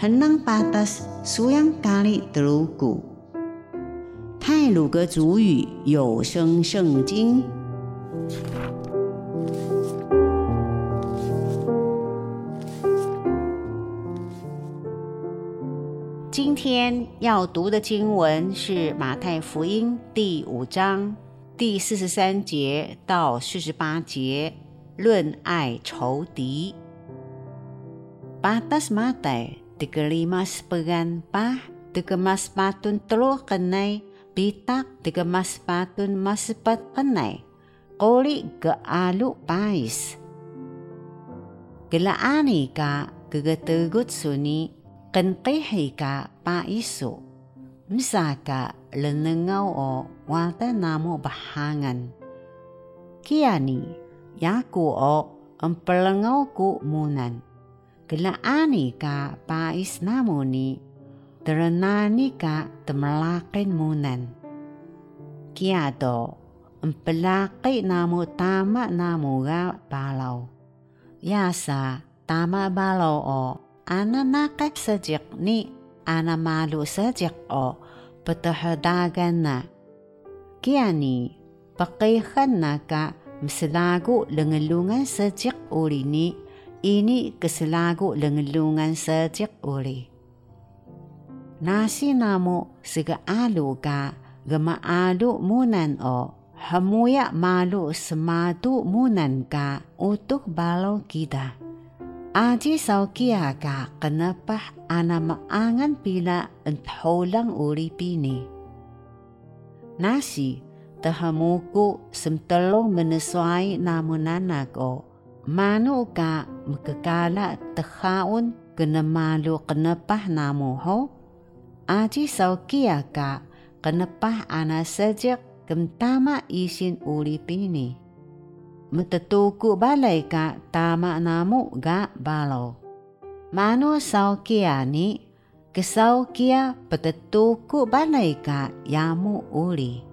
henang patas suyang kali terugu。泰鲁格族语有声圣经。今天要读的经文是马太福音第五章第四十三节到四十八节，论爱仇敌。Batas mata tiga lima sepegan pah tiga mas patun telu kenai bitak tiga mas patun mas sepat kenai koli ke alu pais. Gelaani ka kegetegut suni kenqihi ka paisu. Misaka lenengau o wata namo bahangan. Kiani yaku o empelengau ku munan Gelaani ka pais namoni, terenani ka temelakin munan. Kiado, empelaki namu tama namu ga balau. Yasa, tama balau o, ana nakak sejak ni, ana malu sejak o, petahadagan na. Kiani, pakihan na ka, mselagu lengelungan sejak uli ni, ini keselagu lengelungan sejak uli. Nasi namu sega alu ka gema alu munan o hamuya malu sematu munan ka untuk balau kita. Aji sau kia ka kenapa ana maangan pila entholang uli pini. Nasi tahamuku semtelong menesuai namunanak manu ka mekekala tehaun kena malu kenepah namu ho. Aji saukia ka kenepah ana sejak kentama isin uli pini. Metetuku balai ka tama namu ga balo. Manu saukia ni kesau kia petetuku balai ka yamu uli.